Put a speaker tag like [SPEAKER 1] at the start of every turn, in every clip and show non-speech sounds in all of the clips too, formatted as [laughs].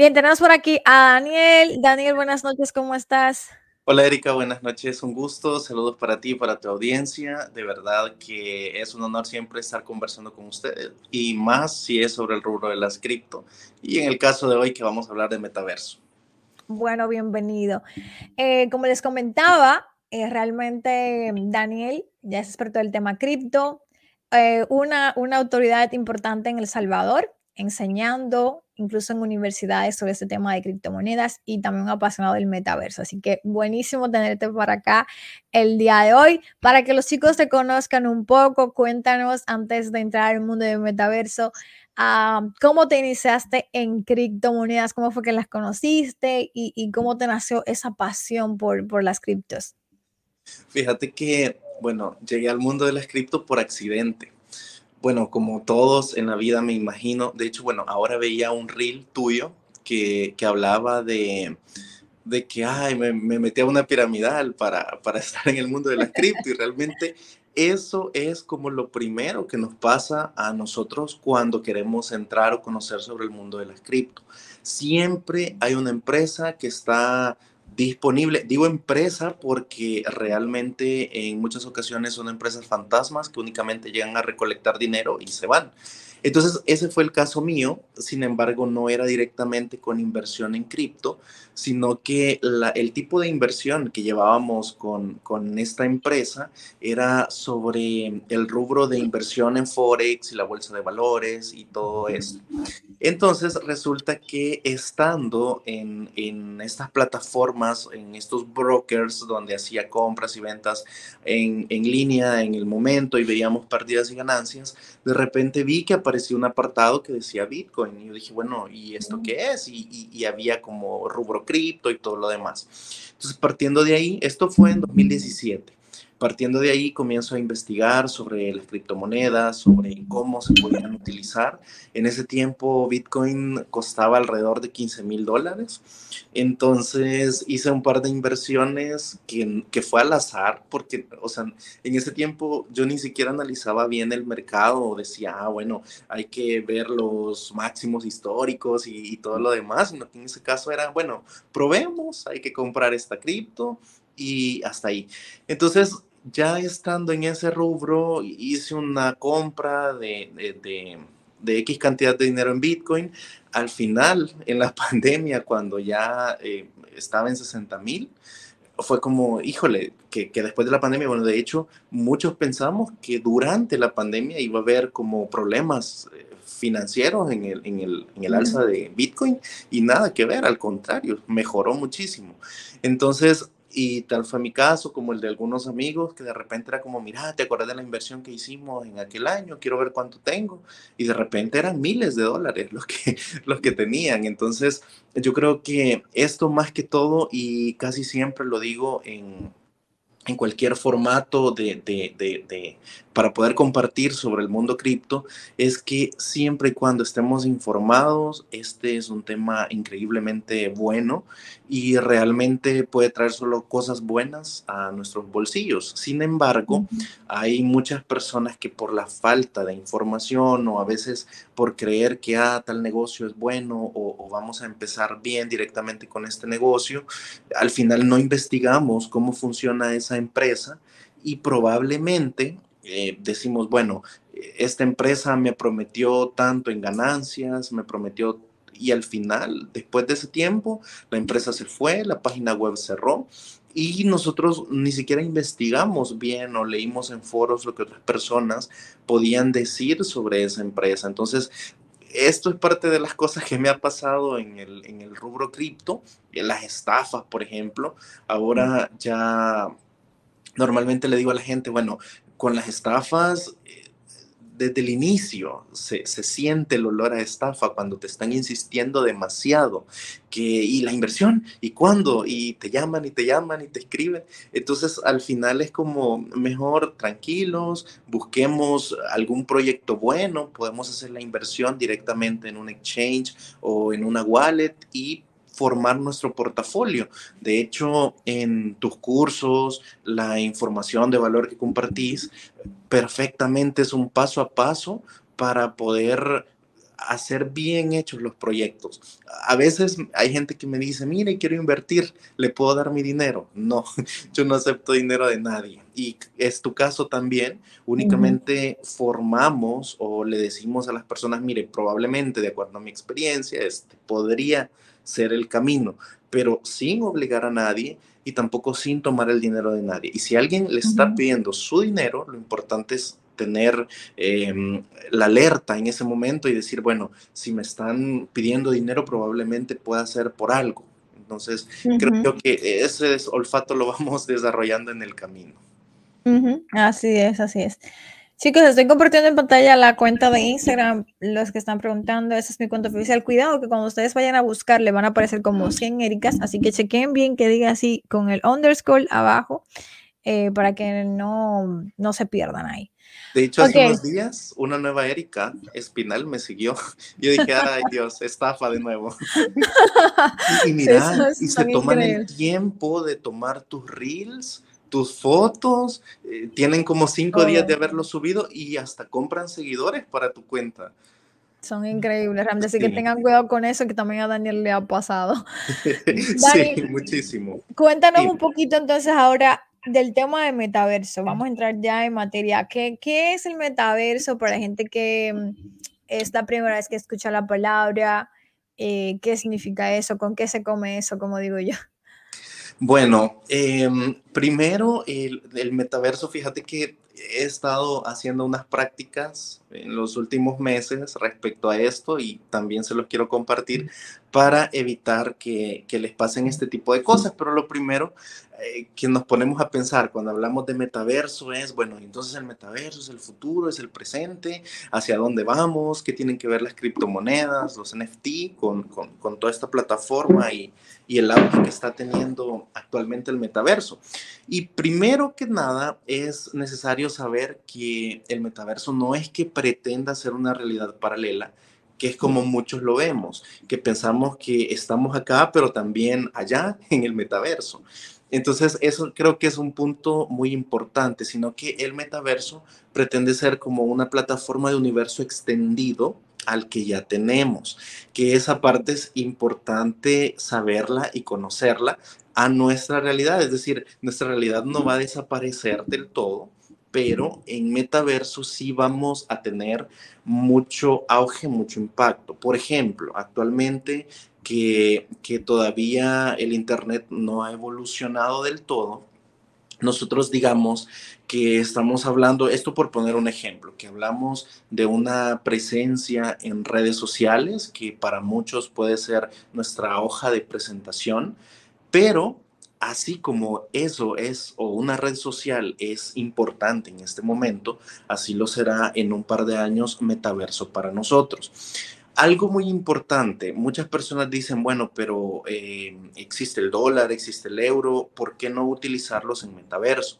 [SPEAKER 1] Bien, tenemos por aquí a Daniel. Daniel, buenas noches, ¿cómo estás?
[SPEAKER 2] Hola Erika, buenas noches, un gusto, saludos para ti y para tu audiencia. De verdad que es un honor siempre estar conversando con ustedes y más si es sobre el rubro de las cripto y en el caso de hoy que vamos a hablar de metaverso.
[SPEAKER 1] Bueno, bienvenido. Eh, como les comentaba, eh, realmente Daniel ya es experto del tema cripto, eh, una, una autoridad importante en El Salvador, enseñando incluso en universidades sobre este tema de criptomonedas y también un apasionado del metaverso. Así que buenísimo tenerte por acá el día de hoy. Para que los chicos te conozcan un poco, cuéntanos antes de entrar al mundo del metaverso, ah, cómo te iniciaste en criptomonedas, cómo fue que las conociste y, cómo te nació esa pasión por, por las criptos.
[SPEAKER 2] Fíjate que, bueno, llegué al mundo de las cripto por accidente bueno, como todos en la vida me imagino, de hecho, bueno, ahora veía un reel tuyo que, que hablaba de, de que, ay, me, me metí a una piramidal para, para [laughs] estar en el mundo de la cripto y realmente eso es como lo primero que nos pasa a nosotros cuando queremos entrar o conocer sobre el mundo de las cripto. Siempre hay una empresa que está disponible. Digo empresa porque realmente en muchas ocasiones son empresas fantasmas que únicamente llegan a recolectar dinero y se van. Entonces, ese fue el caso mío, sin embargo, no era directamente con inversión en cripto, sino que el tipo de inversión que llevábamos con, con esta empresa era sobre el rubro de inversión en Forex y la bolsa de valores y todo eso. Entonces, resulta que estando en, en estas plataformas, en estos brokers donde hacía compras y ventas en, en línea en el momento y veíamos pérdidas y ganancias, de repente vi que apareció un apartado que decía Bitcoin. Y yo dije, bueno, ¿y esto qué es? Y, y, había como rubro cripto y todo lo demás. Entonces, partiendo de ahí, esto fue en 2017. Partiendo de ahí comienzo a investigar sobre las criptomonedas, sobre cómo se podían utilizar. En ese tiempo Bitcoin costaba alrededor de 15 mil dólares. Entonces hice un par de inversiones que, que, fue al azar, porque, o sea, en ese tiempo yo ni siquiera analizaba bien el mercado decía, ah, bueno, hay que ver los máximos históricos y, todo lo demás, en ese caso era, bueno, probemos, hay que comprar esta cripto y hasta ahí. Entonces, ya estando en ese rubro, hice una compra de, de, de, X cantidad de dinero en Bitcoin. Al final, en la [laughs] pandemia, cuando ya eh, estaba en 60 mil, fue como, híjole, que, que, después de la pandemia, bueno, de hecho, muchos pensamos que durante la pandemia iba a haber como problemas eh, financieros en el, en el, en el alza de Bitcoin y nada que ver, al contrario, mejoró muchísimo. Entonces, y tal fue mi caso, como el de algunos amigos, que de repente era como, mira, ¿te acuerdas de la inversión que hicimos en aquel año? Quiero ver cuánto tengo. Y de repente eran miles de dólares [laughs] los que, los que tenían. Entonces, yo creo que esto más que todo, y casi siempre lo digo en, en cualquier formato de, de, de, para poder compartir sobre el mundo cripto es que siempre y cuando estemos informados, este es un tema increíblemente bueno y realmente puede traer solo cosas buenas a nuestros bolsillos. Sin embargo, hay muchas personas que por la falta de información o a veces por creer que ah, tal negocio es bueno o, o vamos a empezar bien directamente con este negocio, al final no investigamos cómo funciona esa empresa y probablemente eh, decimos, bueno, esta empresa me prometió tanto en ganancias, me prometió y al final, después de ese tiempo, la empresa se fue, la página web cerró y nosotros ni siquiera investigamos bien o leímos en foros lo que otras personas podían decir sobre esa empresa. Entonces, esto es parte de las cosas que me ha pasado en el, en el rubro cripto, en las estafas, por ejemplo. Ahora ya normalmente le digo a la gente, bueno, con las estafas, eh, desde el inicio se, se, siente el olor a estafa cuando te están insistiendo demasiado. Que, y la inversión, y cuándo, y te llaman y te llaman y te escriben. Entonces al final es como mejor tranquilos, busquemos algún proyecto bueno, podemos hacer la inversión directamente en un exchange o en una wallet y formar nuestro portafolio. De hecho, en tus cursos, la información de valor que compartís perfectamente es un paso a paso para poder hacer bien hechos los proyectos. A veces hay gente que me dice, mire, quiero invertir, ¿le puedo dar mi dinero? No, [laughs] yo no acepto dinero de nadie. Y es tu caso también. Únicamente formamos o le decimos a las personas, mire, probablemente de acuerdo a mi experiencia, este podría ser el camino, pero sin obligar a nadie y tampoco sin tomar el dinero de nadie. Y si alguien le está pidiendo su dinero, lo importante es tener em, la alerta en ese momento y decir, bueno, si me están pidiendo dinero, probablemente pueda ser por algo. Entonces, creo que ese olfato lo [laughs] vamos desarrollando en el camino.
[SPEAKER 1] Así es, así es. Chicos, estoy compartiendo en pantalla la cuenta de Instagram. Los que están preguntando, esa es mi cuenta oficial. Cuidado que cuando ustedes vayan a buscar le van a aparecer como 100 Ericas, así que chequen bien que diga así con el underscore abajo eh, para que no, no se pierdan ahí.
[SPEAKER 2] De hecho, hace unos días una nueva Erika Espinal me siguió. [laughs] Yo dije, ay Dios, estafa de nuevo. [laughs] y, mira, y se toman el tiempo de tomar tus reels, tus fotos, eh, tienen como cinco días de haberlo subido y hasta compran seguidores para tu cuenta.
[SPEAKER 1] Son increíbles, realmente. Así que tengan cuidado con eso, que también a Daniel le ha pasado. [laughs]
[SPEAKER 2] sí, muchísimo.
[SPEAKER 1] Cuéntanos un poquito entonces ahora del tema de metaverso, vamos a entrar ya en materia. ¿Qué, ¿Qué, es el metaverso para la gente que mm, es la primera vez que escucha la palabra? Eh, ¿Qué significa eso? ¿Con qué se come eso? Como digo yo.
[SPEAKER 2] Bueno, em, primero el, el, metaverso, fíjate que he estado haciendo unas prácticas en los últimos meses respecto a esto y también se los quiero compartir para evitar que, que les pasen este tipo de cosas. Pero lo primero eh, que nos ponemos a pensar cuando hablamos de metaverso es, bueno, entonces el metaverso es el futuro, es el presente, hacia dónde vamos, qué tienen que ver las criptomonedas, los NFT con, con, con toda esta plataforma y, y el auge que está teniendo actualmente el metaverso. Y primero que nada es necesario saber que el metaverso no es que pretenda ser una realidad paralela, que es como muchos lo vemos, que pensamos que estamos acá, pero también allá [laughs] en el metaverso. Entonces, eso creo que es un punto muy importante, sino que el metaverso pretende ser como una plataforma de universo extendido al que ya tenemos, que esa parte es importante saberla y conocerla a nuestra realidad, es decir, nuestra realidad no va a desaparecer del todo, pero en metaverso sí vamos a tener mucho auge, mucho impacto. Por ejemplo, actualmente que, todavía el Internet no ha evolucionado del todo, nosotros digamos que estamos hablando, esto por poner un ejemplo, que hablamos de una presencia en redes sociales, que para muchos puede ser nuestra hoja de presentación, pero así como eso es o una red social es importante en este momento, así lo será en un par de años metaverso para nosotros. Algo muy importante, muchas personas dicen, bueno, pero eh, existe el dólar, existe el euro, ¿por qué no utilizarlos en metaverso?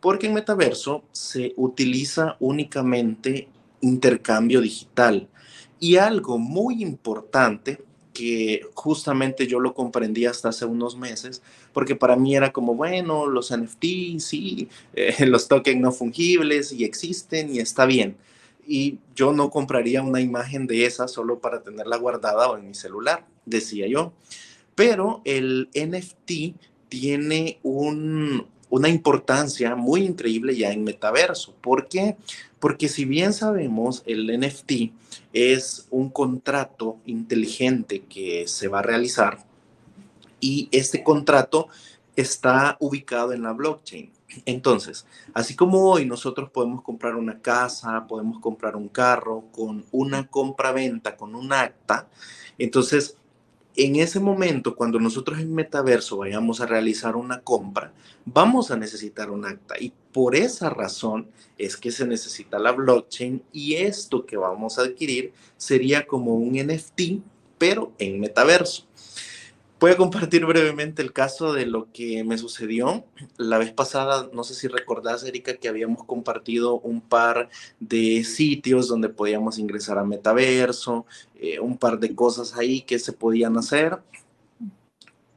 [SPEAKER 2] Porque en metaverso se utiliza únicamente intercambio digital. Y algo muy importante que justamente yo lo comprendí hasta hace unos meses, porque para mí era como, bueno, los NFT, sí, eh, [laughs] los tokens no fungibles y existen y está bien y yo no compraría una imagen de esa solo para tenerla guardada o en mi celular, decía yo. Pero el NFT tiene una importancia muy increíble ya en metaverso. ¿Por qué? Porque si bien sabemos, el NFT es un contrato inteligente que se va a realizar y este contrato está ubicado en la blockchain. Entonces, así como hoy nosotros podemos comprar una casa, podemos comprar un carro con una compra-venta, con un acta, entonces en ese momento, cuando nosotros en Metaverso vayamos a realizar una compra, vamos a necesitar un acta. Y por esa razón es que se necesita la blockchain y esto que vamos a adquirir sería como un NFT, pero en Metaverso. Voy a compartir brevemente el caso de lo que me sucedió. La vez pasada, no sé si recordás, Erika, que habíamos compartido un par de sitios donde podíamos ingresar a Metaverso, eh, un par de cosas ahí que se podían hacer.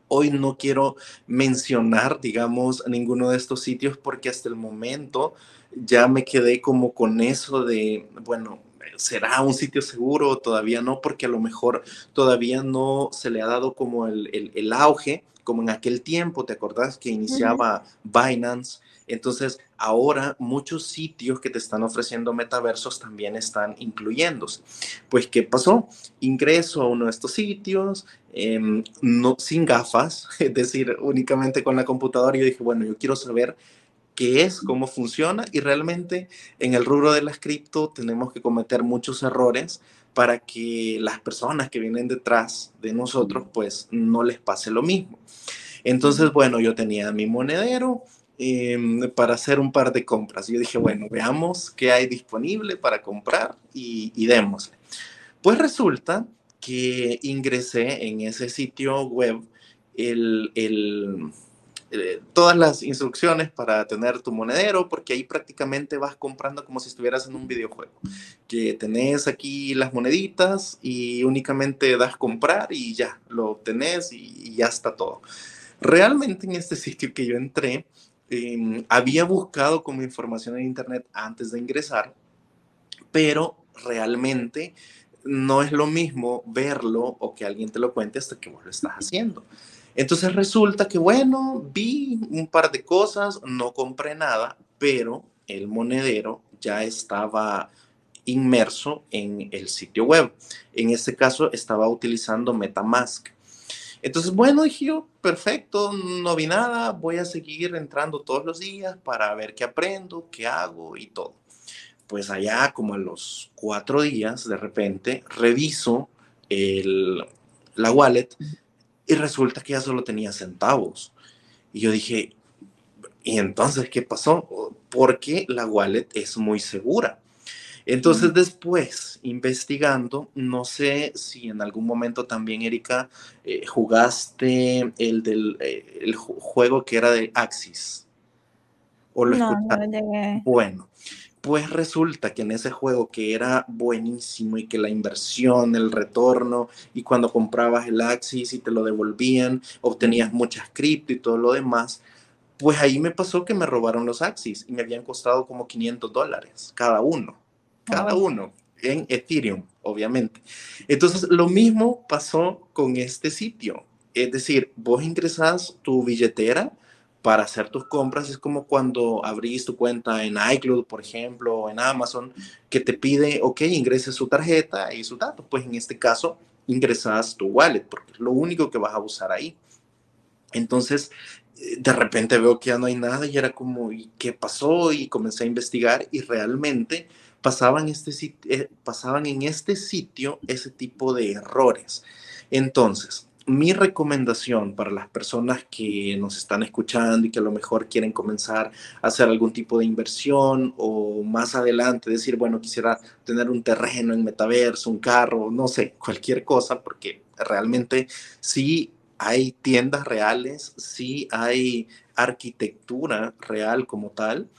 [SPEAKER 2] Hoy no quiero mencionar, digamos, ninguno de estos sitios porque hasta el momento ya me quedé como con eso de, bueno, ¿será un sitio seguro? Todavía no, porque a lo mejor todavía no se le ha dado como el, auge, como en aquel tiempo, ¿te acordás que iniciaba Binance? Entonces, ahora muchos sitios que te están ofreciendo metaversos también están incluyéndose. Pues, ¿qué pasó? Ingreso a uno de estos sitios, em, no, sin gafas, [laughs] es decir, únicamente con la computadora. Yo dije, bueno, yo quiero saber qué es, cómo funciona y realmente en el rubro de las cripto tenemos que cometer muchos errores para que las personas que vienen detrás de nosotros pues no les pase lo mismo. Entonces, bueno, yo tenía mi monedero em, para hacer un par de compras. Yo dije, bueno, veamos qué hay disponible para comprar y, y démosle. Pues resulta que ingresé en ese sitio web el, el eh, todas las instrucciones para tener tu monedero, porque ahí prácticamente vas comprando como si estuvieras en un videojuego, que tenés aquí las moneditas y únicamente das comprar y ya, lo obtenés y, ya está todo. Realmente en este [laughs] sitio que yo entré, em, había buscado como información en internet antes de ingresar, pero realmente no es lo mismo verlo o que alguien te lo cuente hasta que vos lo estás haciendo. Entonces resulta que, bueno, vi un par de cosas, no compré nada, pero el monedero ya estaba inmerso en el sitio web. En este caso estaba utilizando Metamask. Entonces, bueno, dije yo, perfecto, no vi nada, voy a seguir entrando todos los días para ver qué aprendo, qué hago y todo. Pues allá como a los cuatro días, de repente, reviso el, la wallet y resulta que ya solo tenía centavos. Y yo dije, ¿y entonces qué pasó? Porque la wallet es muy segura. Entonces después, investigando, no sé si en algún momento también, Erika, eh, jugaste el del eh, el juego que era de Axis. ¿O lo no, no Bueno, pues resulta que en ese juego que era buenísimo y que la inversión, el retorno y cuando comprabas el Axis y te lo devolvían, obtenías muchas cripto y todo lo demás, pues ahí me pasó que me robaron los Axis y me habían costado como 500 dólares cada uno, cada uno en Ethereum, obviamente. Entonces, lo mismo pasó con este sitio. Es decir, vos ingresás tu billetera, para hacer tus compras es como cuando abrís tu cuenta en iCloud, por ejemplo, o en Amazon, que te pide, ok, ingreses su tarjeta y su dato. Pues en este caso, ingresas tu wallet, porque es lo único que vas a usar ahí. Entonces, eh, de repente veo que ya no hay nada y era como, ¿y qué pasó? Y comencé a investigar y realmente pasaban, este, eh, pasaban en este sitio ese tipo de errores. Entonces, mi recomendación para las personas que nos están escuchando y que a lo mejor quieren comenzar a hacer algún tipo de inversión o más adelante decir, bueno, quisiera tener un terreno en metaverso, un carro, no sé, cualquier cosa, porque realmente sí hay tiendas reales, sí hay arquitectura real como tal,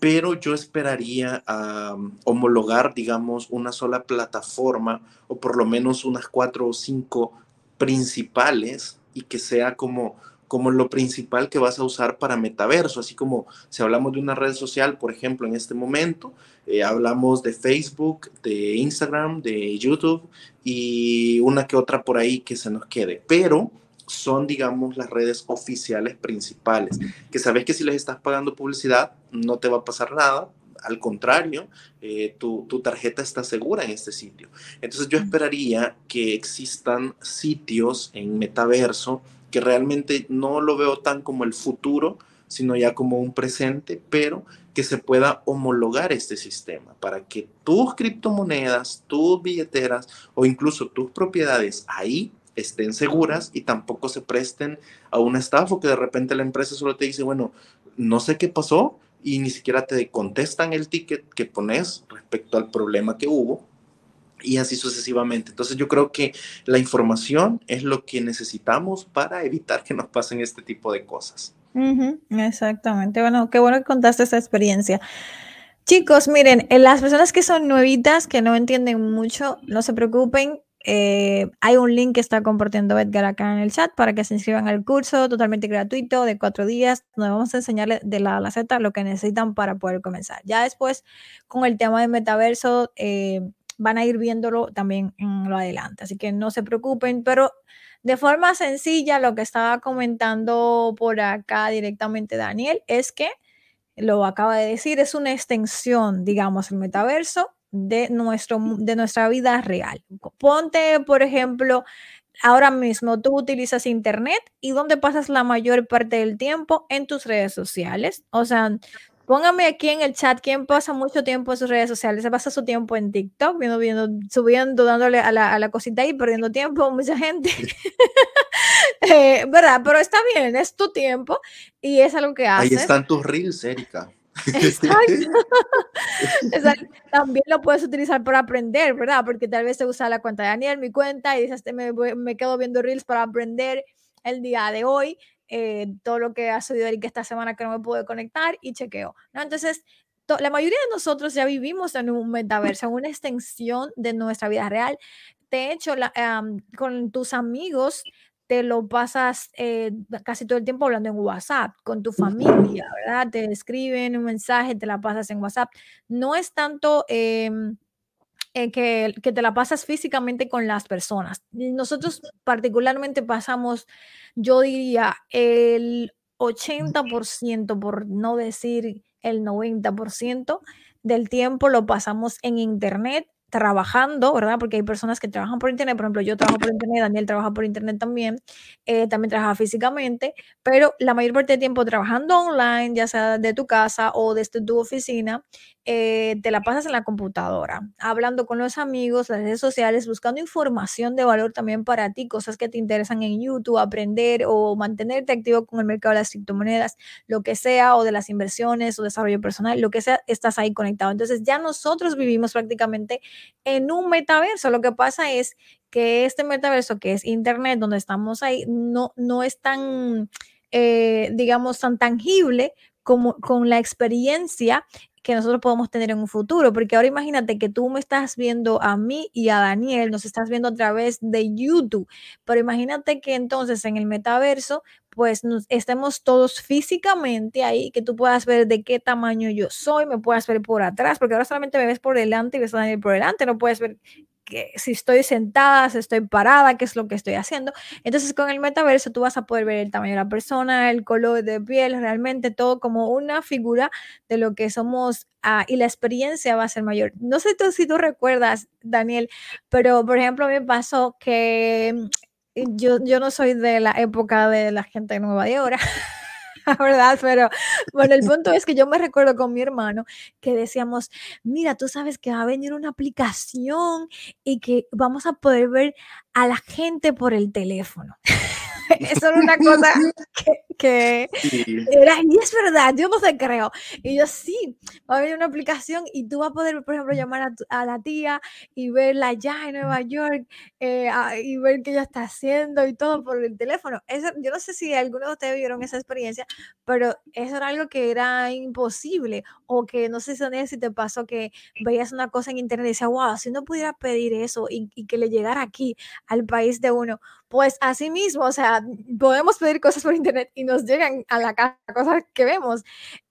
[SPEAKER 2] pero yo esperaría a homologar, digamos, una sola plataforma o por lo menos unas cuatro o cinco principales y que sea como, como lo principal que vas a usar para metaverso, así como si hablamos de una red social, por ejemplo, en este momento, eh, hablamos de Facebook, de Instagram, de YouTube y una que otra por ahí que se nos quede, pero son, digamos, las redes oficiales principales, que sabes que si les estás pagando publicidad no te va a pasar nada, al contrario, eh, tu, tarjeta está segura en este sitio. Entonces yo esperaría que existan sitios en metaverso que realmente no lo veo tan como el futuro, sino ya como un presente, pero que se pueda homologar este sistema para que tus criptomonedas, tus billeteras o incluso tus propiedades ahí estén seguras y tampoco se presten a una estafa que de repente la empresa solo te dice, bueno, no sé qué pasó, y ni siquiera te contestan el ticket que pones respecto al problema que hubo y así sucesivamente. Entonces yo creo que la información es lo que necesitamos para evitar que nos pasen este tipo de cosas.
[SPEAKER 1] exactamente. Bueno, qué bueno que contaste esa experiencia. Chicos, miren, las personas que son nuevitas, que no entienden mucho, no se preocupen. Eh, hay un link que está compartiendo Edgar acá en el chat para que se inscriban al curso totalmente gratuito de cuatro días, donde vamos a enseñarles de la a la Z lo que necesitan para poder comenzar. Ya después, con el tema de metaverso, eh, van a ir viéndolo también en lo adelante. Así que no se preocupen, pero de forma sencilla, lo que estaba comentando por acá directamente Daniel es que lo acaba de decir, es una extensión, digamos, el metaverso de, nuestro, de nuestra vida real. Ponte, por ejemplo, ahora mismo tú utilizas Internet y dónde pasas la mayor parte del tiempo en tus redes sociales. O sea, póngame aquí en el chat quién pasa mucho tiempo en sus redes sociales. Se pasa su tiempo en TikTok, viendo, viendo, subiendo, dándole a la, a la cosita y perdiendo tiempo, [laughs] mucha gente. [laughs] eh, ¿Verdad? Pero está bien, es tu tiempo y es algo que haces.
[SPEAKER 2] Ahí están tus reels, Erika.
[SPEAKER 1] Exacto. [laughs] También lo puedes utilizar para aprender, ¿verdad? Porque tal vez te usa la cuenta de Daniel, mi cuenta, y dices, me, me quedo viendo Reels para aprender el día de hoy, eh, todo lo que ha sucedido que esta semana que no me pude conectar y chequeo, ¿no? Entonces, la mayoría de nosotros ya vivimos en un metaverso, en una extensión de nuestra vida real. De hecho, la, um, con tus amigos te lo pasas eh, casi todo el tiempo hablando en WhatsApp con tu familia, ¿verdad? Te escriben un mensaje, te la pasas en WhatsApp. No es tanto eh, eh, que, que, te la pasas físicamente con las personas. Nosotros particularmente pasamos, yo diría, el 80%, por no decir el 90% del tiempo lo pasamos en Internet trabajando, ¿verdad? Porque hay personas que trabajan por internet, por ejemplo, yo trabajo por internet, Daniel trabaja por internet también, eh, también trabaja físicamente, pero la mayor parte del tiempo trabajando online, ya sea de tu casa o desde tu oficina, eh, te la pasas en la computadora, hablando con los amigos, las redes sociales, buscando información de valor también para ti, cosas que te interesan en YouTube, aprender o mantenerte activo con el mercado de las criptomonedas, lo que sea, o de las inversiones o desarrollo personal, lo que sea, estás ahí conectado. Entonces ya nosotros vivimos prácticamente en un metaverso. Lo que pasa es que este metaverso, que es Internet, donde estamos ahí, no, no es tan, eh, digamos, tan tangible como con la experiencia que nosotros podemos tener en un futuro, porque ahora imagínate que tú me estás viendo a mí y a Daniel, nos estás viendo a través de YouTube, pero imagínate que entonces en el metaverso, pues nos, estemos todos físicamente ahí, que tú puedas ver de qué tamaño yo soy, me puedas ver por atrás, porque ahora solamente me ves por delante y ves a Daniel por delante, no puedes ver que si estoy sentada, si estoy parada, qué es lo que estoy haciendo. Entonces con el metaverso tú vas a poder ver el tamaño de la persona, el color de piel, realmente todo como una figura de lo que somos ah, y la experiencia va a ser mayor. No sé tú, si tú recuerdas, Daniel, pero por ejemplo me pasó que yo, yo no soy de la época de la gente nueva de ahora. [laughs] ¿verdad? Pero bueno, el punto es que yo me recuerdo con mi hermano que decíamos, mira, tú sabes que va a venir una aplicación y que vamos a poder ver a la gente por el teléfono. [laughs] Eso era una cosa [laughs] que, era, y es verdad, yo no te creo. Y yo sí, va a haber una aplicación y tú vas a poder, por ejemplo, llamar a, la tía y verla allá en Nueva York eh, y ver qué ella está haciendo y todo por el teléfono. Eso, yo no sé si algunos de ustedes vieron esa experiencia, pero eso era algo que era imposible o que no sé si te pasó que veías una cosa en internet y decías, wow, si no pudiera pedir eso y, que le llegara aquí al país de uno, pues así mismo, o sea, podemos pedir cosas por internet y nos llegan a la casa cosas que vemos.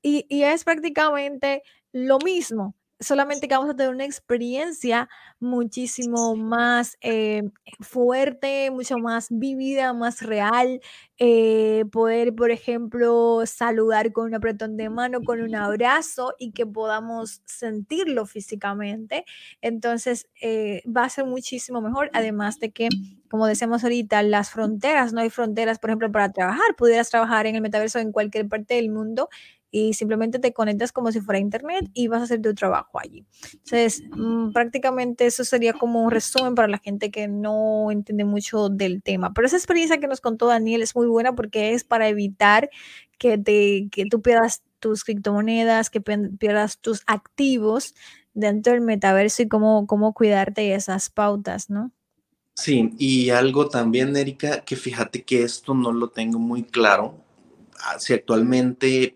[SPEAKER 1] Y es prácticamente lo mismo solamente que vamos a tener una experiencia muchísimo más eh, fuerte, mucho más vivida, más real. Eh, poder, por ejemplo, saludar con un apretón de mano, con un abrazo y que podamos sentirlo físicamente. Entonces, eh, va a ser muchísimo mejor. Además de que, como decíamos ahorita, las fronteras, no hay fronteras, por ejemplo, para trabajar. Pudieras trabajar en el metaverso en cualquier parte del mundo y simplemente te conectas como si fuera internet y vas a hacer tu trabajo allí. Entonces, mm, prácticamente eso sería como un resumen para la gente que no entiende mucho del tema. Pero esa experiencia que nos contó Daniel es muy buena porque es para evitar que, te, que tú pierdas tus criptomonedas, que pierdas tus activos dentro del metaverso y cómo, cómo cuidarte de esas pautas, ¿no?
[SPEAKER 2] Sí, y algo también, Erika, que fíjate que esto no lo tengo muy claro. Ah, si actualmente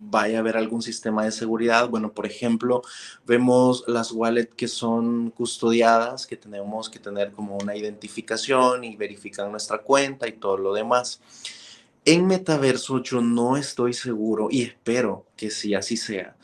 [SPEAKER 2] vaya a haber algún sistema de seguridad. Bueno, por ejemplo, vemos las wallets que son custodiadas, que tenemos que tener como una identificación y verifican nuestra cuenta y todo lo demás. En metaverso yo no estoy seguro y espero que sí así sea,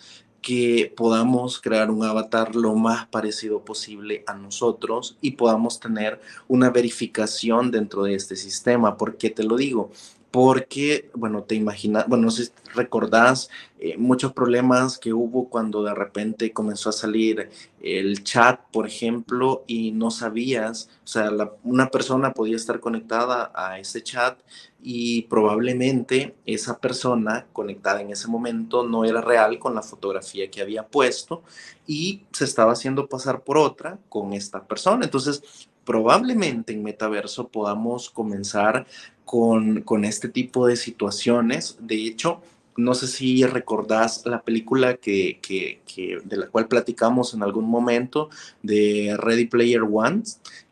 [SPEAKER 2] que podamos crear un avatar lo más parecido posible a nosotros y podamos tener una verificación dentro de este sistema. ¿Por qué te lo digo? Porque, bueno, te imaginas, bueno, no si recordás eh, muchos problemas que hubo cuando de repente comenzó a salir el chat, por ejemplo, y no sabías, o sea, una persona podía estar conectada a ese chat y probablemente esa persona conectada en ese momento no era real con la fotografía que había puesto y se estaba haciendo pasar por otra con esta persona. Entonces, probablemente en metaverso podamos comenzar con, con este tipo de situaciones. De hecho, no sé si recordás la película que, que, que, de la cual platicamos en algún momento de Ready Player One,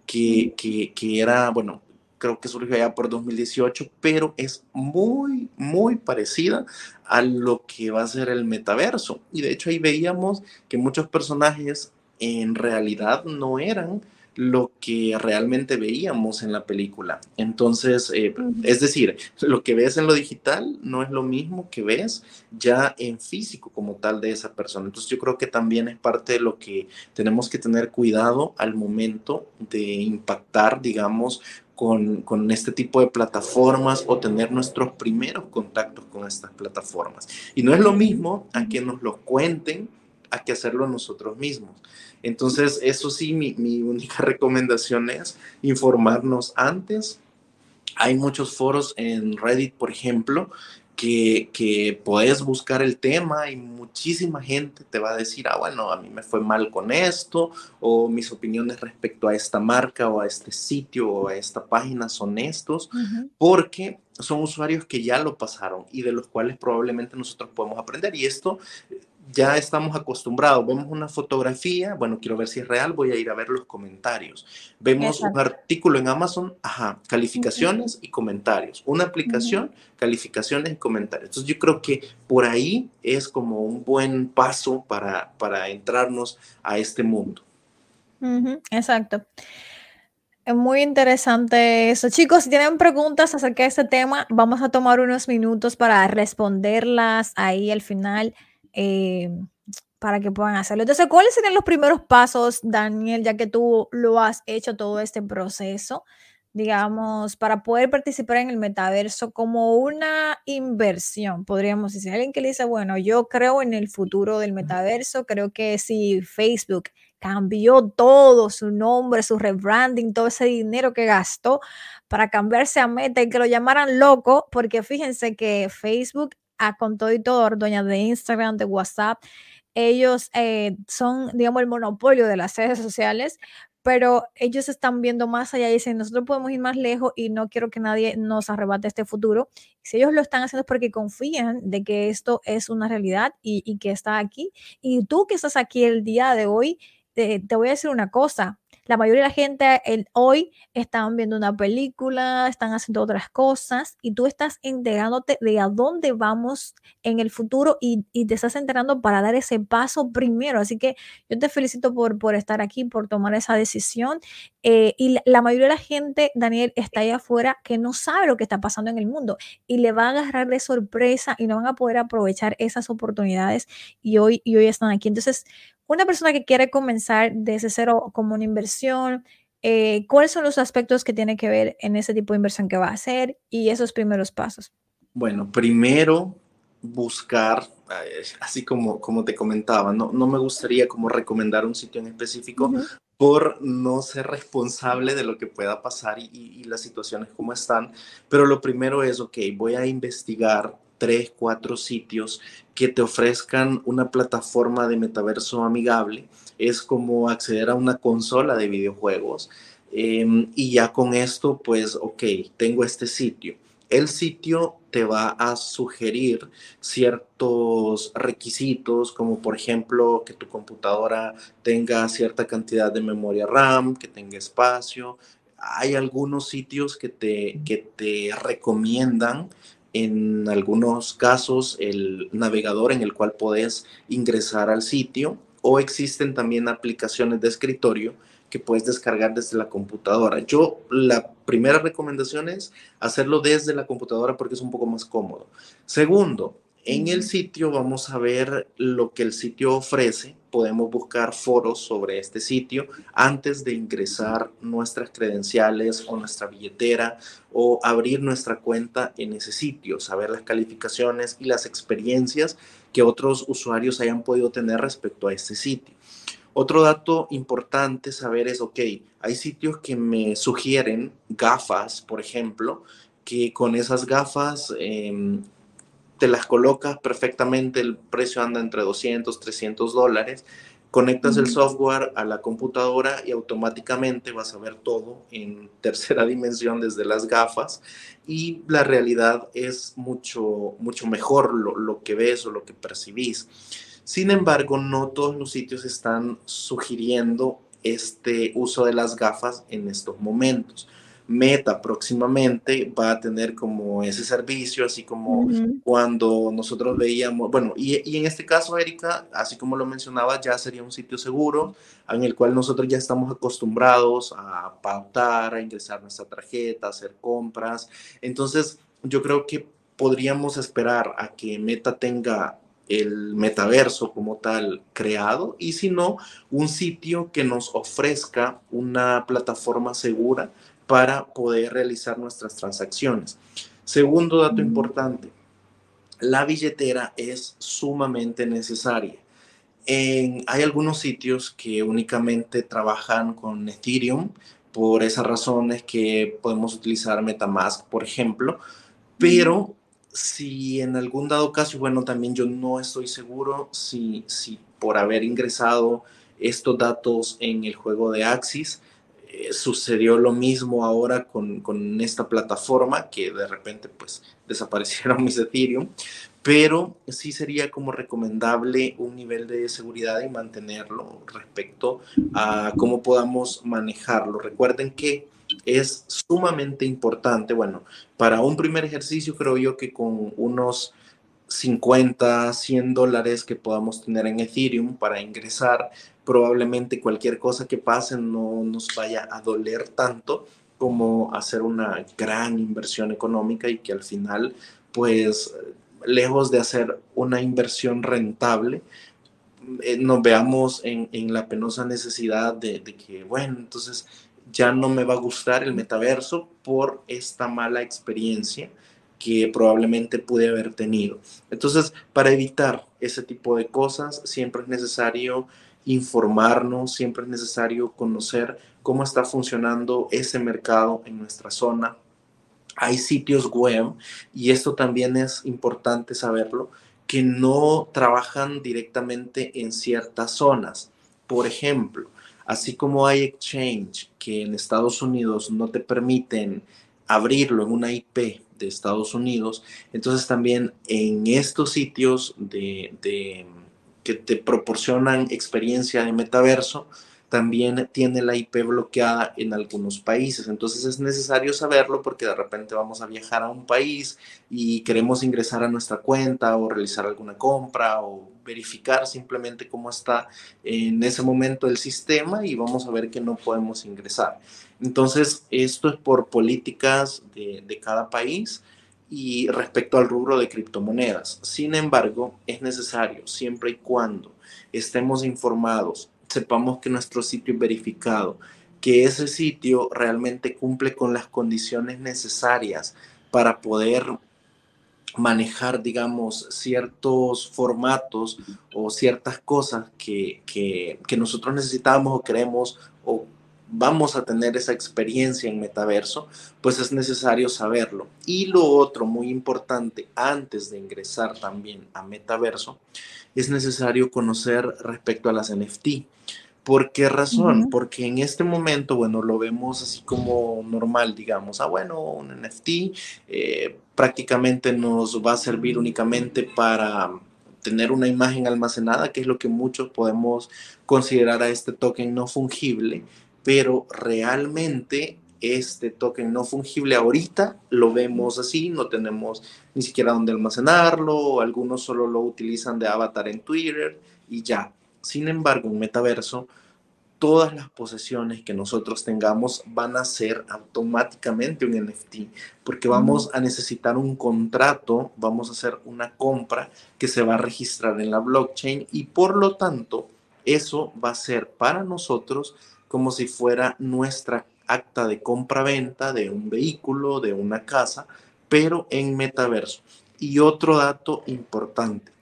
[SPEAKER 2] que, que, era, bueno, creo que surgió ya por 2018, pero es muy, muy parecida a lo que va a ser el metaverso. Y de hecho ahí veíamos que muchos personajes en realidad no eran lo que realmente veíamos en la película. Entonces, eh, es decir, lo que ves en lo digital no es lo mismo que ves ya en físico como tal de esa persona. Entonces, yo creo que también es parte de lo que tenemos que tener cuidado al momento de impactar, digamos, con, con, este tipo de plataformas o tener nuestros primeros contactos con estas plataformas. Y no es lo mismo a que nos lo cuenten, a que hacerlo nosotros mismos. Entonces, eso sí, mi, [laughs] única recomendación es informarnos antes. Hay muchos foros en Reddit, por ejemplo, que, que puedes buscar el tema y muchísima gente te va a decir, ah, bueno, a mí me fue mal con esto, o mis opiniones respecto a esta marca o a este sitio o a esta página son estos, porque son usuarios que ya lo pasaron y de los cuales probablemente nosotros podemos aprender. Y esto ya estamos acostumbrados, vemos una fotografía, bueno, quiero ver si es real, voy a ir a ver los comentarios. Vemos un artículo en Amazon, ajá, calificaciones y comentarios. Una aplicación, calificaciones y comentarios. Entonces yo creo que por ahí es como un buen paso para, para entrarnos a este mundo.
[SPEAKER 1] exacto. Es muy interesante eso. Chicos, si tienen preguntas acerca de este tema, vamos a tomar unos minutos para responderlas ahí al final. Eh, para que puedan hacerlo. Entonces, ¿cuáles serían los primeros pasos, Daniel, ya que tú lo has hecho todo este proceso, digamos, para poder participar en el metaverso como una inversión, podríamos decir? Alguien que le dice, bueno, yo creo en el futuro del metaverso, creo que si Facebook cambió todo, su nombre, su rebranding, todo ese dinero que gastó para cambiarse a Meta y que lo llamaran loco, porque fíjense que Facebook con todo y todo, dueñas de Instagram, de WhatsApp, ellos eh, son, digamos, el monopolio de las redes sociales, pero ellos están viendo más allá y dicen, nosotros podemos ir más lejos y no quiero que nadie nos arrebate este futuro. Si ellos lo están haciendo es porque confían de que esto es una realidad y, que está aquí. Y tú que estás aquí el día de hoy, te voy a decir una cosa, la mayoría de la gente hoy están viendo una película, están haciendo otras cosas y tú estás enterándote de a dónde vamos en el futuro y, te estás enterando para dar ese paso primero. Así que yo te felicito por, estar aquí, por tomar esa decisión. Eh, y la, mayoría de la gente, Daniel, está ahí afuera que no sabe lo que está pasando en el mundo y le va a agarrar de sorpresa y no van a poder aprovechar esas oportunidades y hoy, y hoy están aquí. Entonces, una persona que quiere comenzar desde cero como una inversión, eh, ¿cuáles son los aspectos que tiene que ver en ese tipo de inversión que va a hacer y esos primeros pasos?
[SPEAKER 2] Bueno, primero buscar, eh, así como, como te comentaba, no, no me gustaría como recomendar un sitio en específico por no ser responsable de lo que pueda pasar y, y, las situaciones como están, pero lo primero es, ok, voy a investigar tres, cuatro sitios que te ofrezcan una plataforma de metaverso amigable. Es como acceder a una consola de videojuegos. Em, y ya con esto, pues, ok, tengo este sitio. El sitio te va a sugerir ciertos requisitos, como por ejemplo que tu computadora tenga cierta cantidad de memoria RAM, que tenga espacio. Hay algunos sitios que te, que te recomiendan en algunos casos el navegador en el cual puedes ingresar al sitio o existen también aplicaciones de escritorio que puedes descargar desde la computadora. Yo la primera recomendación es hacerlo desde la computadora porque es un poco más cómodo. Segundo, En el sitio vamos a ver lo que el sitio ofrece. Podemos buscar foros sobre este sitio antes de ingresar nuestras credenciales o nuestra billetera o abrir nuestra cuenta en ese sitio, saber las calificaciones y las experiencias que otros usuarios hayan podido tener respecto a este sitio. Otro dato importante saber es, ok, hay sitios que me sugieren gafas, por ejemplo, que con esas gafas em, te las colocas perfectamente, el precio anda entre 200, 300 dólares, conectas el software a la computadora y automáticamente vas a ver todo en tercera [laughs] dimensión desde las gafas y la realidad es mucho, mucho mejor lo, lo que ves o lo que percibís. Sin embargo, no todos los sitios están sugiriendo este uso de las gafas en estos momentos. Meta próximamente va a tener como ese servicio, así como cuando nosotros veíamos, bueno, y, y, en este caso, Erika, así como lo mencionaba, ya sería un sitio seguro en el cual nosotros ya estamos acostumbrados a pautar, a ingresar nuestra tarjeta, a hacer compras. Entonces, yo creo que podríamos esperar a que Meta tenga el metaverso como tal creado y si no, un sitio que nos ofrezca una plataforma segura para poder realizar nuestras transacciones. Segundo dato importante, la billetera es sumamente necesaria. hay algunos sitios que únicamente trabajan con Ethereum, por esas razones que podemos utilizar Metamask, por ejemplo, pero si en algún dado caso, bueno, también yo no estoy seguro si, si por haber ingresado estos datos en el juego de Axis, eh, sucedió lo mismo ahora con, con, esta plataforma que de repente pues [laughs] desaparecieron mis Ethereum, pero sí sería como recomendable un nivel de seguridad y mantenerlo respecto a cómo podamos manejarlo. Recuerden que es sumamente importante, bueno, para un primer ejercicio creo yo que con unos 50, 100 dólares que podamos tener en Ethereum para ingresar, probablemente cualquier cosa que pase no nos vaya a doler tanto como hacer una gran inversión económica y que al final, pues, lejos de hacer una inversión rentable, eh, nos veamos en, la penosa necesidad de, que, bueno, entonces ya no me va a gustar el metaverso por esta mala experiencia que probablemente pude haber tenido. Entonces, para evitar ese tipo de cosas, siempre es necesario informarnos, siempre es necesario conocer cómo está funcionando ese mercado en nuestra zona. Hay sitios web, y esto también es importante saberlo, que no trabajan directamente en ciertas zonas. Por ejemplo, así como hay exchange que en Estados Unidos no te permiten abrirlo en una IP de Estados Unidos, entonces también en estos sitios de, que te proporcionan experiencia de metaverso, también tiene la IP bloqueada en algunos países. Entonces es necesario saberlo porque de repente vamos a viajar a un país y queremos ingresar a nuestra cuenta o realizar alguna compra o verificar simplemente cómo está en ese momento el sistema y vamos a ver que no podemos ingresar. Entonces esto es por políticas de, cada país y respecto al rubro de criptomonedas. Sin embargo, es necesario siempre y cuando estemos informados sepamos que nuestro sitio es verificado, que ese sitio realmente cumple con las condiciones necesarias para poder manejar, digamos, ciertos formatos o ciertas cosas que, que, que, nosotros necesitamos o queremos o vamos a tener esa experiencia en metaverso, pues es necesario saberlo. Y lo otro muy importante, antes de ingresar también a metaverso, es necesario conocer respecto a las NFT. ¿Por qué razón? Porque en este momento, bueno, lo vemos así como normal, digamos, ah, bueno, un NFT eh, prácticamente nos va a servir únicamente para tener una imagen almacenada, que es lo que muchos podemos considerar a este token no fungible, pero realmente este token no fungible ahorita lo vemos así, no tenemos ni siquiera dónde almacenarlo, algunos solo lo utilizan de avatar en Twitter y ya. Sin embargo, un metaverso todas las posesiones que nosotros tengamos van a ser automáticamente un NFT, porque vamos a necesitar un contrato, vamos a hacer una compra que se va a registrar en la blockchain y por lo tanto eso va a ser para nosotros como si fuera nuestra acta de compra-venta de un vehículo, de una casa, pero en metaverso. Y otro dato importante,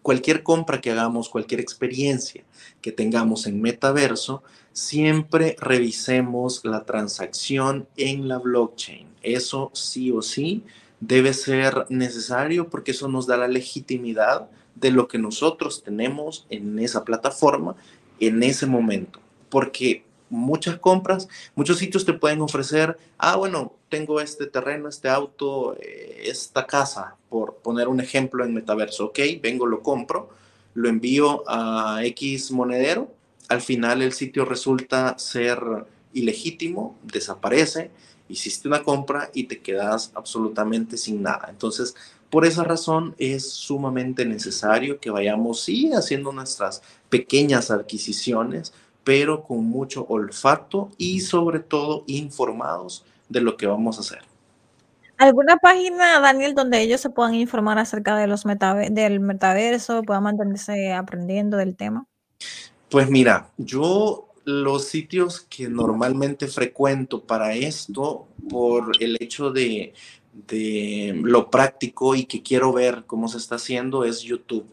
[SPEAKER 2] cualquier compra que hagamos, cualquier experiencia que tengamos en metaverso, siempre revisemos la transacción en la blockchain. Eso sí o sí debe ser necesario porque eso nos da la legitimidad de lo que nosotros tenemos en esa plataforma en ese momento. Porque muchas compras, muchos sitios te pueden ofrecer, ah, bueno, tengo este terreno, este auto, eh, esta casa, por poner un ejemplo en metaverso, ok, vengo, lo compro, lo envío a X monedero, al final el sitio resulta ser ilegítimo, desaparece, hiciste una compra y te quedas absolutamente sin nada. Entonces, por esa razón es sumamente necesario que vayamos, sí, haciendo nuestras pequeñas adquisiciones, pero con mucho olfato y sobre todo informados de lo que vamos a hacer.
[SPEAKER 1] ¿Alguna página, Daniel, donde ellos se puedan informar acerca de los del metaverso, puedan mantenerse aprendiendo del tema?
[SPEAKER 2] Pues mira, yo los sitios que normalmente frecuento para esto, por el hecho de, de lo práctico y que quiero ver cómo se está haciendo, es YouTube.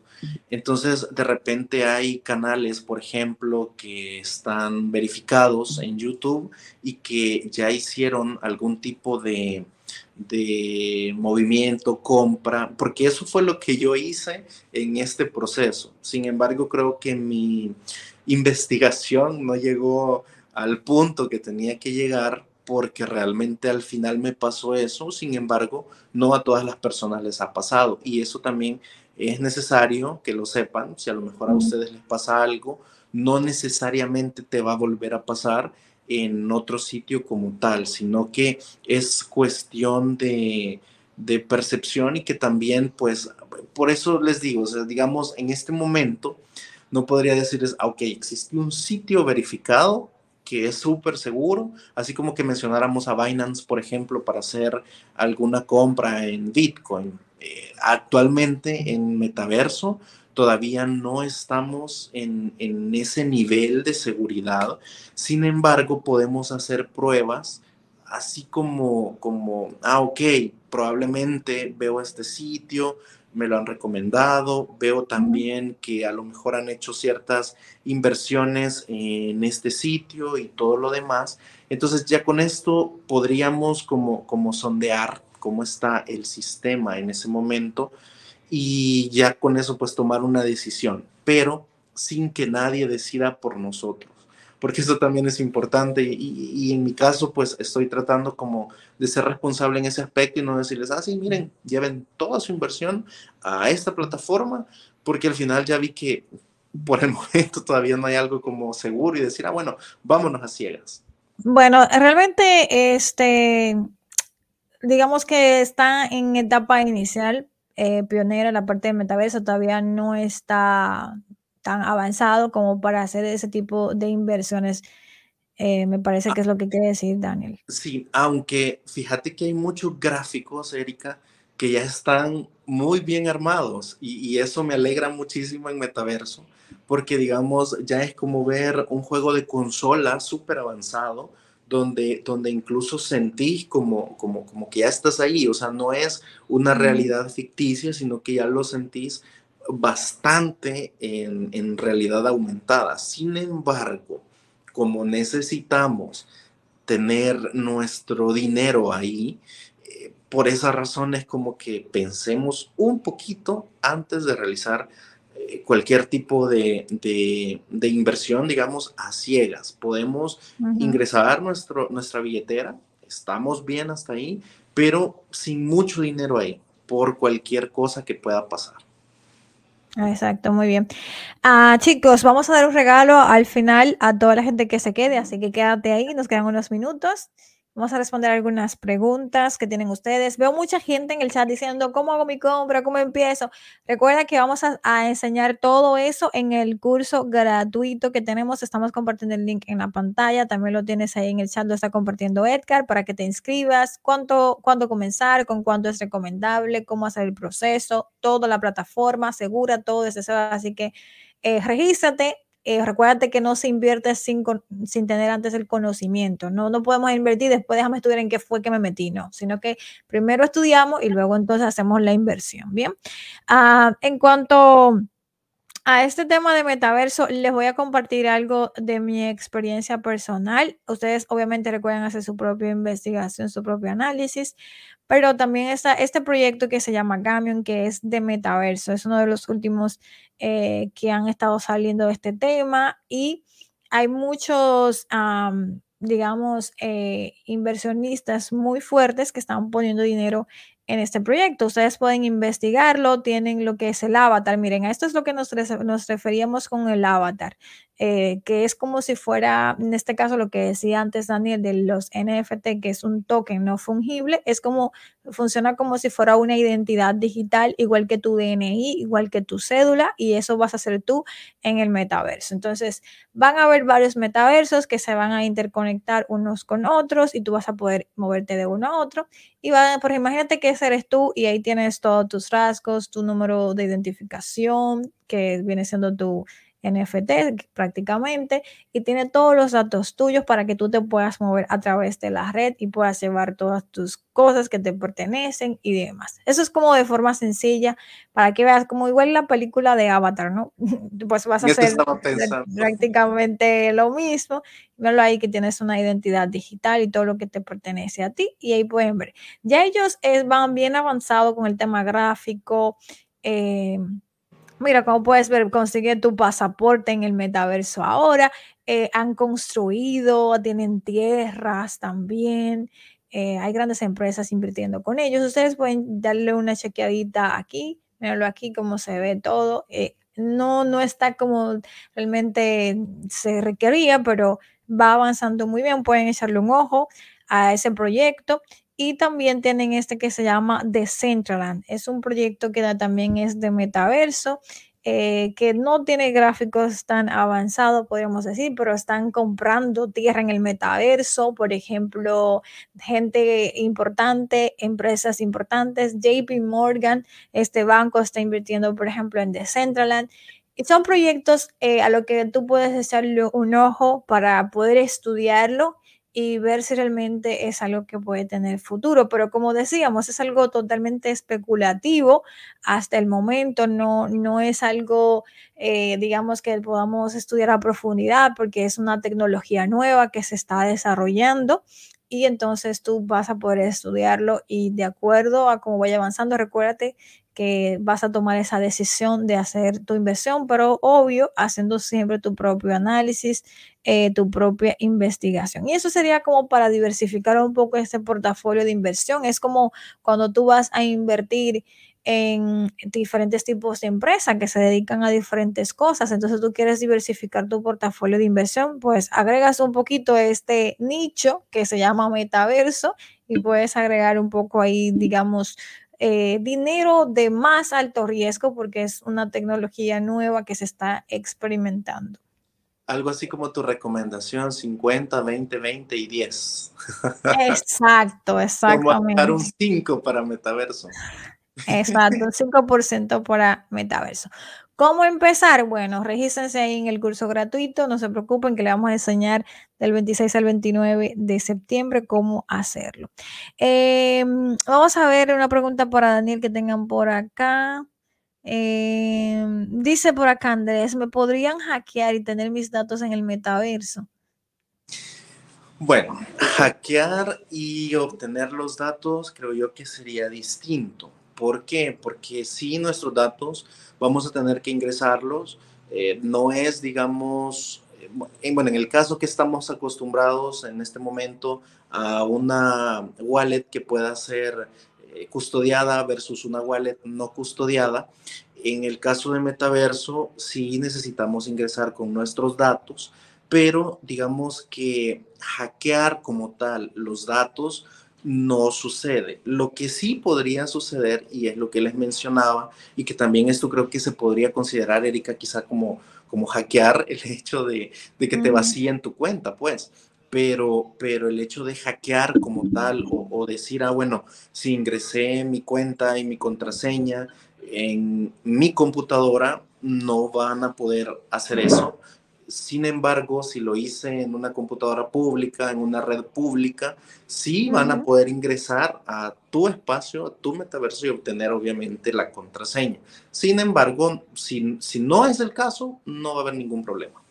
[SPEAKER 2] Entonces, de repente hay canales, por ejemplo, que están verificados en YouTube y que ya hicieron algún tipo de, de movimiento, compra, porque eso fue lo que yo hice en este proceso. Sin embargo, creo que mi investigación no llegó al punto que tenía que llegar porque realmente al final me pasó eso, sin embargo, no a todas las personas les ha pasado. Y eso también es necesario que lo sepan, si a lo mejor a ustedes les pasa algo, no necesariamente te va a volver a pasar en otro sitio como tal, sino que es cuestión de, percepción y que también, pues, por eso les digo, digamos, en este momento no podría decirles, ah, ok, existe un sitio verificado que es súper seguro, así como que mencionáramos a Binance, por ejemplo, para hacer alguna compra en Bitcoin eh, actualmente en metaverso todavía no estamos en, ese nivel de seguridad. Sin embargo, podemos hacer pruebas así como, como, ah, ok, probablemente veo este sitio, me lo han recomendado, veo también que a lo mejor han hecho ciertas inversiones en este sitio y todo lo demás. Entonces ya con esto podríamos como, como sondear cómo está el sistema en ese momento y ya con eso pues tomar una decisión, pero sin que nadie decida por nosotros, porque eso también es importante y, en mi caso pues estoy tratando como de ser responsable en ese aspecto y no decirles, ah, sí, miren, lleven toda su inversión a esta plataforma, porque al final ya vi que por el [laughs] momento todavía no hay algo como seguro y decir, ah, bueno, vámonos a ciegas.
[SPEAKER 1] Bueno, realmente, este, digamos que está en etapa inicial, eh, pionera, la parte de metaverso todavía no está tan avanzado como para hacer ese tipo de inversiones. Eh, me parece que es lo que quiere decir Daniel.
[SPEAKER 2] Sí, aunque fíjate que hay muchos gráficos, Erika, que ya están muy bien armados y, y, eso me alegra muchísimo en metaverso, porque digamos, ya es como ver un juego de consola súper avanzado donde, donde incluso sentís como, como, como que ya estás ahí, o sea, no es una realidad ficticia, sino que ya lo sentís bastante en, en realidad aumentada. Sin embargo, como necesitamos tener nuestro dinero ahí, eh, por esa razón es como que pensemos un poquito antes de realizar eh, cualquier tipo de, de, inversión, digamos, a ciegas. Podemos ingresar nuestro, nuestra billetera, estamos bien hasta ahí, pero sin mucho dinero ahí, por cualquier cosa que pueda pasar.
[SPEAKER 1] Exacto, muy bien. Ah, chicos, vamos a dar un regalo al final a toda la gente que se quede, así que quédate ahí, nos quedan unos minutos Vamos a responder algunas preguntas que tienen ustedes. Veo mucha gente en el chat diciendo, ¿cómo hago mi compra? ¿Cómo empiezo? Recuerda que vamos a, enseñar todo eso en el curso gratuito que tenemos. Estamos compartiendo el link en la pantalla. También lo tienes ahí en el chat, lo está compartiendo Edgar para que te inscribas. ¿Cuánto, cuándo comenzar? ¿Con cuánto es recomendable? ¿Cómo hacer el proceso? Toda la plataforma segura, todo desde cero. Así que eh, regístrate eh, recuérdate que no se invierte sin, sin tener antes el conocimiento. No, no podemos invertir después déjame estudiar en qué fue que me metí, no, sino que primero estudiamos y luego entonces hacemos la inversión. Bien, ah, en cuanto a este tema de metaverso, les voy a compartir algo de mi experiencia personal. Ustedes obviamente recuerden hacer su propia investigación, su propio análisis, pero también está este proyecto que se llama Gamion, que es de metaverso. Es uno de los últimos eh, que han estado saliendo de este tema y hay muchos, digamos, eh, inversionistas muy fuertes que están poniendo dinero en este proyecto. Ustedes pueden investigarlo, tienen lo que es el avatar. Miren, esto es lo que nos, nos referíamos con el avatar. Eh, que es como si fuera, en este caso lo que decía antes Daniel de los NFT, que es un token no fungible, es como, funciona como si fuera una identidad digital, igual que tu DNI, igual que tu cédula, y eso vas a hacer tú en el metaverso. Entonces, van a haber varios metaversos que se van a interconectar unos con otros y tú vas a poder moverte de uno a otro. Y va, por imagínate que eres tú y ahí tienes todos tus rasgos, tu número de identificación, que viene siendo tu NFT prácticamente y tiene todos los datos tuyos para que tú te puedas mover a través de la red y puedas llevar todas tus cosas que te pertenecen y demás. Eso es como de forma sencilla para que veas como igual la película de Avatar, ¿no? [laughs] pues vas a hacer prácticamente lo mismo. Verlo ahí que tienes una identidad digital y todo lo que te pertenece a ti y ahí pueden ver. Ya ellos eh, van bien avanzados con el tema gráfico. Eh, Mira, como puedes ver, consigue tu pasaporte en el metaverso ahora. Eh, han construido, tienen tierras también. Eh, hay grandes empresas invirtiendo con ellos. Ustedes pueden darle una chequeadita aquí, míralo aquí cómo se ve todo. Eh, no, no está como realmente se requería, pero va avanzando muy bien. Pueden echarle un ojo a ese proyecto. Y también tienen este que se llama Decentraland. Es un proyecto que también es de metaverso, eh, que no tiene gráficos tan avanzados, podríamos decir, pero están comprando tierra en el metaverso. Por ejemplo, gente importante, empresas importantes, JP Morgan, este banco está invirtiendo, por ejemplo, en Decentraland. Y son proyectos eh, a lo que tú puedes echarle un ojo para poder estudiarlo y ver si realmente es algo que puede tener futuro. Pero como decíamos, es algo totalmente especulativo hasta el momento, no, no es algo, eh, digamos, que podamos estudiar a profundidad porque es una tecnología nueva que se está desarrollando y entonces tú vas a poder estudiarlo y de acuerdo a cómo vaya avanzando, recuérdate que vas a tomar esa decisión de hacer tu inversión, pero obvio, haciendo siempre tu propio análisis, eh, tu propia investigación. Y eso sería como para diversificar un poco este portafolio de inversión. Es como cuando tú vas a invertir en diferentes tipos de empresas que se dedican a diferentes cosas. Entonces tú quieres diversificar tu portafolio de inversión, pues agregas un poquito este nicho que se llama metaverso y puedes agregar un poco ahí, digamos, eh, dinero de más alto riesgo porque es una tecnología nueva que se está experimentando.
[SPEAKER 2] Algo así como tu recomendación 50, 20, 20 y 10.
[SPEAKER 1] Exacto, [laughs] exactamente.
[SPEAKER 2] Como un 5 para metaverso.
[SPEAKER 1] Exacto, un 5% para metaverso. ¿Cómo empezar? Bueno, regístrense ahí en el curso gratuito, no se preocupen que le vamos a enseñar del 26 al 29 de septiembre cómo hacerlo. Em, vamos a ver una pregunta para Daniel que tengan por acá. Em, dice por acá Andrés, ¿me podrían hackear y tener mis datos en el metaverso?
[SPEAKER 2] Bueno, hackear y obtener los datos creo yo que sería distinto. ¿Por qué? Porque si nuestros datos vamos a tener que ingresarlos. Eh, no es, digamos, eh, bueno, en el caso que estamos acostumbrados en este momento a una wallet que pueda ser eh, custodiada versus una wallet no custodiada, en el caso de metaverso sí necesitamos ingresar con nuestros datos pero digamos que hackear como tal los datos no sucede. Lo que sí podría suceder, y es lo que les mencionaba, y que también esto creo que se podría considerar, Erika, quizá como, como hackear el [laughs] hecho de, de que te vacíen tu cuenta, pues. Pero, pero el hecho de hackear como tal o, o decir, ah, bueno, si ingresé mi cuenta y mi contraseña en mi computadora, no van a poder hacer eso sin embargo, si lo hice en una computadora pública, en una red pública, sí van a poder ingresar a tu espacio, a tu metaverso y obtener obviamente la contraseña. Sin embargo, si, si no es el caso, no va a haber ningún problema.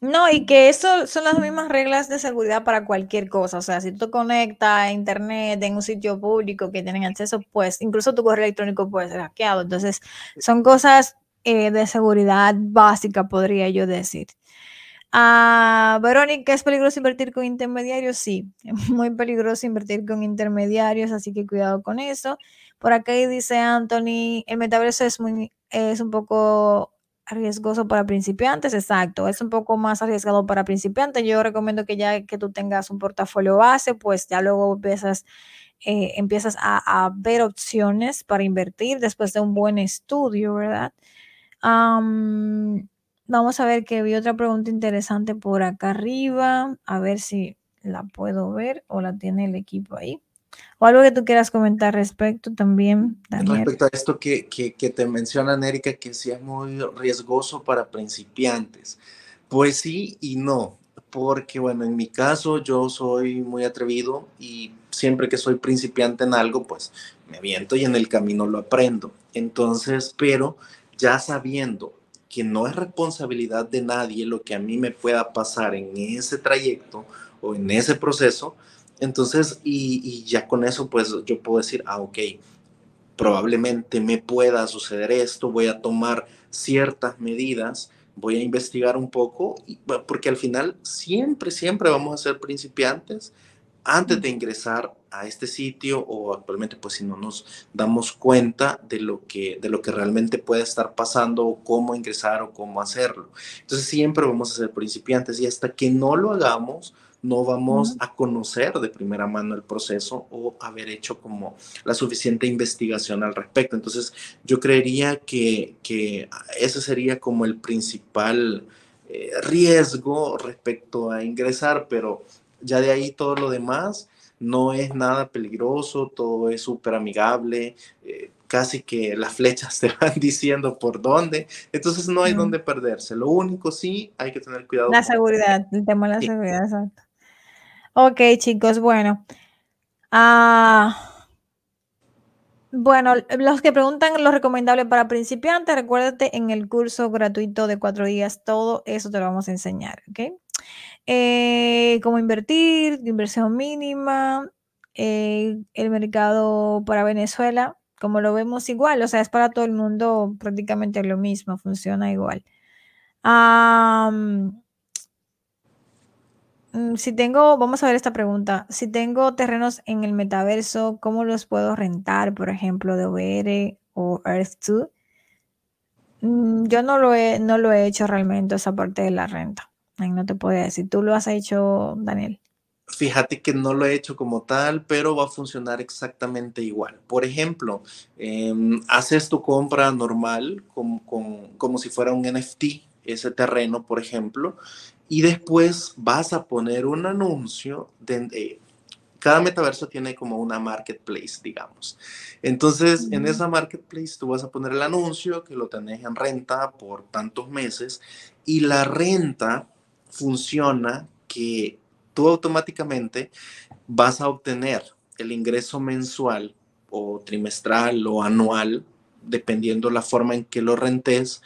[SPEAKER 1] No, y que eso son las mismas reglas de seguridad para cualquier cosa. O sea, si tú conectas a internet en un sitio público que tienen acceso, pues incluso tu correo electrónico puede ser hackeado. Entonces, son cosas eh, de seguridad básica, podría yo decir. Ah, Verónica, ¿es peligroso invertir con intermediarios? Sí, es [laughs] muy peligroso invertir con intermediarios, así que cuidado con eso. Por acá dice Anthony, el metaverso es, muy, es un poco riesgoso para principiantes, exacto, es un poco más arriesgado para principiantes. Yo recomiendo que ya que tú tengas un portafolio base, pues ya luego empiezas, eh, empiezas a, a ver opciones para invertir después de un buen estudio, ¿verdad? Vamos a ver que vi otra pregunta interesante por acá arriba. A ver si la puedo ver o la tiene el equipo ahí. O algo que tú quieras comentar respecto también.
[SPEAKER 2] Respecto a esto que, que, que te mencionan, Erika, que sí es muy riesgoso para principiantes. Pues sí y no, porque bueno, en mi caso yo soy muy atrevido y siempre que soy principiante en algo, pues me aviento y en el camino lo aprendo. Entonces, pero ya sabiendo que no es responsabilidad de nadie lo que a mí me pueda pasar en ese trayecto o en ese proceso, entonces, y, ya con eso, pues yo puedo decir, ah, ok, probablemente me pueda suceder esto, voy a tomar ciertas medidas, voy a investigar un poco, porque al final siempre, siempre vamos a ser principiantes antes de ingresar a este sitio o actualmente pues si no nos damos cuenta de lo que de lo que realmente puede estar pasando o cómo ingresar o cómo hacerlo. Entonces siempre vamos a ser principiantes y hasta que no lo hagamos no vamos a conocer de primera mano el proceso o haber hecho como la suficiente investigación al respecto. Entonces yo creería que, que ese sería como el principal eh, riesgo respecto a ingresar, pero ya de ahí todo lo demás no es nada peligroso, todo es súper amigable, eh, casi que las flechas [laughs] te van diciendo por dónde, entonces no hay dónde perderse. Lo único sí hay que tener cuidado.
[SPEAKER 1] La seguridad, el tema de la seguridad, exacto. Ok, chicos, bueno. Ah, bueno, los que preguntan lo recomendable para principiantes, recuérdate en el curso gratuito de cuatro días, todo eso te lo vamos a enseñar, ¿ok? Eh, cómo invertir, inversión mínima, eh, el mercado para Venezuela, como lo vemos igual, o sea, es para todo el mundo prácticamente lo mismo, funciona igual. Mm, si tengo, vamos a ver esta pregunta, si tengo terrenos en el metaverso, ¿cómo los puedo rentar, por ejemplo, de OBR o Earth2? Mm, yo no lo he, no lo he hecho realmente esa parte de la renta no te puedo decir. ¿Tú lo has hecho, Daniel?
[SPEAKER 2] Fíjate que no lo he hecho como tal, pero va a funcionar exactamente igual. Por ejemplo, em, haces tu compra normal como, como si fuera un NFT, ese terreno, por ejemplo, y después vas a poner un anuncio de, eh, cada metaverso tiene como una marketplace, digamos. Entonces, en esa marketplace tú vas a poner el anuncio que lo tenés en renta por tantos meses y la renta funciona que tú automáticamente vas a obtener el ingreso mensual o trimestral o anual, dependiendo la forma en que lo rentes.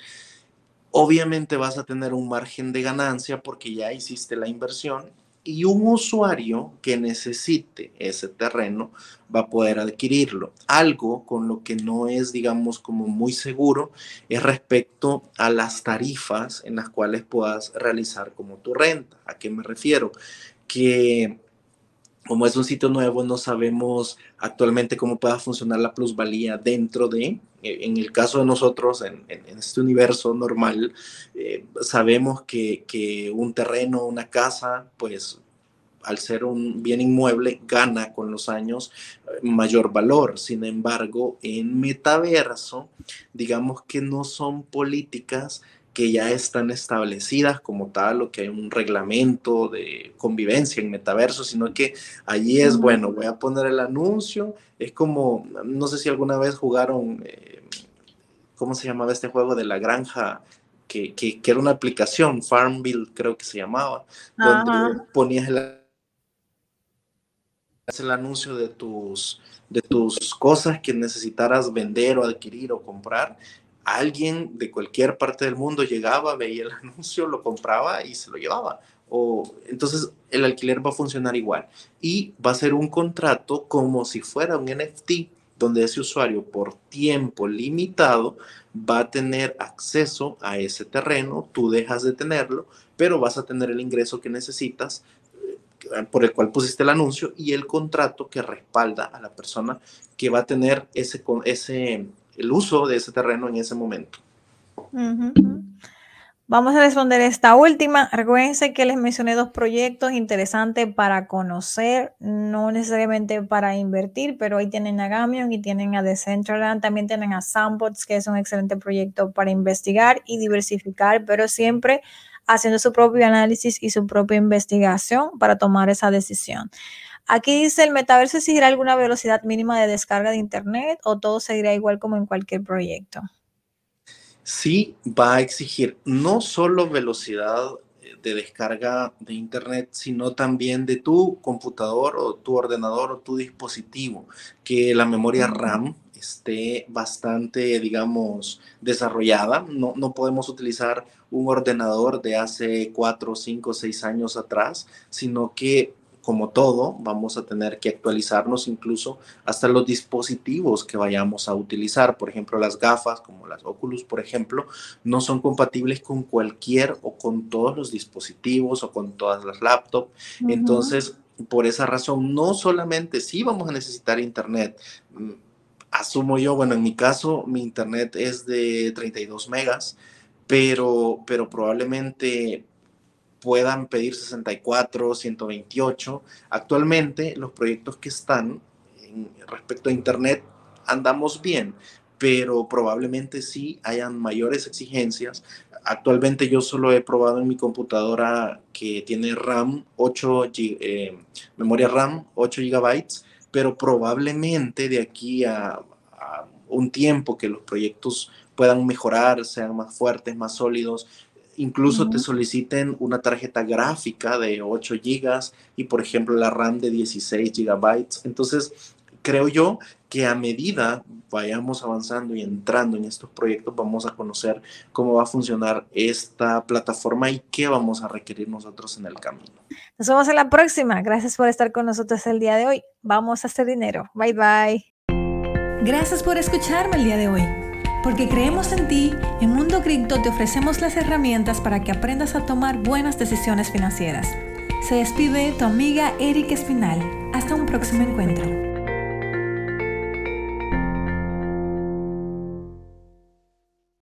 [SPEAKER 2] Obviamente vas a tener un margen de ganancia porque ya hiciste la inversión y un usuario que necesite ese terreno va a poder adquirirlo. Algo con lo que no es, digamos, como muy seguro es respecto a las tarifas en las cuales puedas realizar como tu renta. ¿A qué me refiero? Que como es un sitio nuevo, no sabemos actualmente cómo pueda funcionar la plusvalía dentro de, en el caso de nosotros, en, este universo normal, eh, sabemos que, un terreno, una casa, pues al ser un bien inmueble, gana con los años eh, mayor valor. Sin embargo, en metaverso, digamos que no son políticas que ya están establecidas como tal o que hay un reglamento de convivencia en metaverso, sino que allí es, bueno, voy a poner el anuncio, es como, no sé si alguna vez jugaron, eh, ¿cómo se llamaba este juego de la granja? Que, que, era una aplicación, Farmville creo que se llamaba, donde ponías el, el anuncio de tus, de tus cosas que necesitaras vender o adquirir o comprar alguien de cualquier parte del mundo llegaba, veía el [laughs] anuncio, lo compraba y se lo llevaba. O, entonces el alquiler va a funcionar igual y va a ser un contrato como si fuera un NFT donde ese usuario por tiempo limitado va a tener acceso a ese terreno, tú dejas de tenerlo, pero vas a tener el ingreso que necesitas eh, por el cual pusiste el anuncio y el contrato que respalda a la persona que va a tener ese, ese el uso de ese terreno en ese momento.
[SPEAKER 1] Vamos a responder esta última. Recuerden que les mencioné dos proyectos interesantes para conocer, no necesariamente para invertir, pero ahí tienen a Gamion y tienen a Decentraland, también tienen a Sandbox, que es un excelente proyecto para investigar y diversificar, pero siempre haciendo su propio análisis y su propia investigación para tomar esa decisión. Aquí dice, ¿el metaverso exigirá alguna velocidad mínima de descarga de Internet o todo seguirá igual como en cualquier proyecto?
[SPEAKER 2] Sí, va a exigir no solo velocidad eh, de descarga de Internet, sino también de tu computador o tu ordenador o tu dispositivo, que la memoria RAM esté bastante, digamos, desarrollada. No, no podemos utilizar un ordenador de hace cuatro, cinco, seis años atrás, sino que como todo, vamos a tener que actualizarnos incluso hasta los dispositivos que vayamos a utilizar. Por ejemplo, las gafas, como las Oculus, por ejemplo, no son compatibles con cualquier o con todos los dispositivos o con todas las laptops. Entonces, por esa razón, no solamente sí vamos a necesitar Internet. Mm, asumo yo, bueno, en mi caso, mi Internet es de 32 megas, pero, pero probablemente puedan pedir 64, 128. Actualmente los proyectos que están respecto a Internet andamos bien, pero probablemente sí hayan mayores exigencias. Actualmente yo solo he probado en mi computadora que tiene RAM 8, eh, memoria RAM 8 gigabytes, pero probablemente de aquí a un tiempo que los proyectos puedan mejorar, sean más fuertes, más sólidos, incluso te soliciten una tarjeta gráfica de 8 gigas y por ejemplo la RAM de 16 gigabytes. Entonces, creo yo que a medida vayamos avanzando y entrando en estos proyectos, vamos a conocer cómo va a funcionar esta plataforma y qué vamos a requerir nosotros en el camino.
[SPEAKER 1] Nos vemos en la próxima. Gracias por estar con nosotros el día de hoy. Vamos a hacer dinero. Bye bye.
[SPEAKER 3] Gracias por escucharme el día de hoy. Porque creemos en ti, en Mundo Cripto te ofrecemos las herramientas para que aprendas a tomar buenas decisiones financieras. Se despide tu amiga Erika Espinal. Hasta un próximo encuentro.